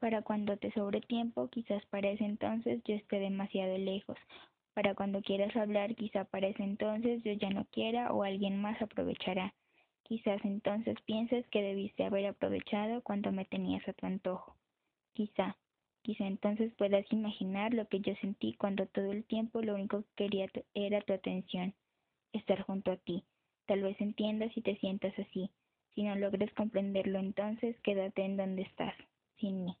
Para cuando te sobre tiempo, quizás para ese entonces yo esté demasiado lejos. Para cuando quieras hablar, quizá para ese entonces yo ya no quiera o alguien más aprovechará. Quizás entonces pienses que debiste haber aprovechado cuando me tenías a tu antojo. Quizá, quizá entonces puedas imaginar lo que yo sentí cuando todo el tiempo lo único que quería era tu atención, estar junto a ti. Tal vez entiendas y te sientas así. Si no logres comprenderlo entonces, quédate en donde estás, sin mí.